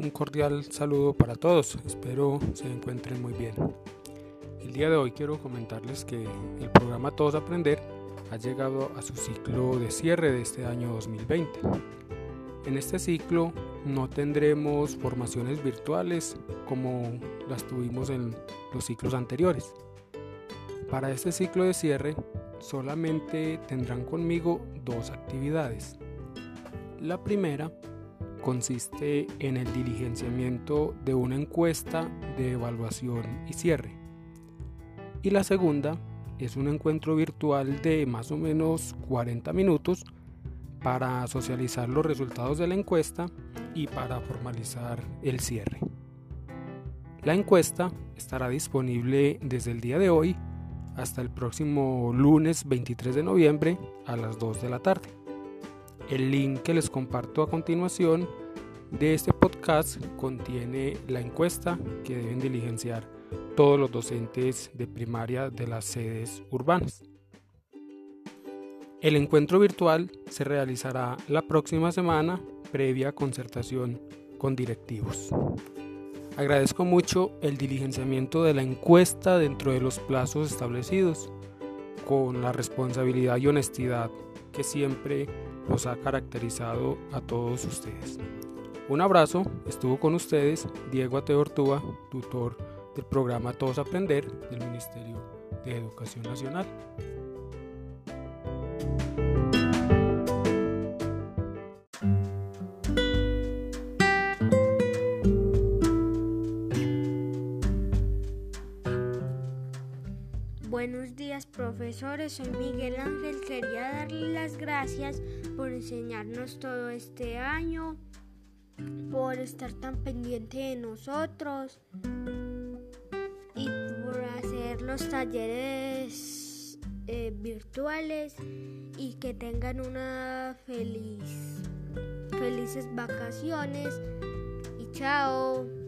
un cordial saludo para todos, espero se encuentren muy bien. El día de hoy quiero comentarles que el programa Todos Aprender ha llegado a su ciclo de cierre de este año 2020. En este ciclo no tendremos formaciones virtuales como las tuvimos en los ciclos anteriores. Para este ciclo de cierre solamente tendrán conmigo dos actividades. La primera consiste en el diligenciamiento de una encuesta de evaluación y cierre. Y la segunda es un encuentro virtual de más o menos 40 minutos para socializar los resultados de la encuesta y para formalizar el cierre. La encuesta estará disponible desde el día de hoy hasta el próximo lunes 23 de noviembre a las 2 de la tarde. El link que les comparto a continuación de este podcast contiene la encuesta que deben diligenciar todos los docentes de primaria de las sedes urbanas. El encuentro virtual se realizará la próxima semana previa concertación con directivos. Agradezco mucho el diligenciamiento de la encuesta dentro de los plazos establecidos, con la responsabilidad y honestidad que siempre los ha caracterizado a todos ustedes. Un abrazo, estuvo con ustedes Diego Ateortúa, tutor del programa Todos Aprender del Ministerio de Educación Nacional. Buenos días profesores, soy Miguel Ángel. Quería darle las gracias por enseñarnos todo este año, por estar tan pendiente de nosotros y por hacer los talleres eh, virtuales y que tengan una felices vacaciones y chao.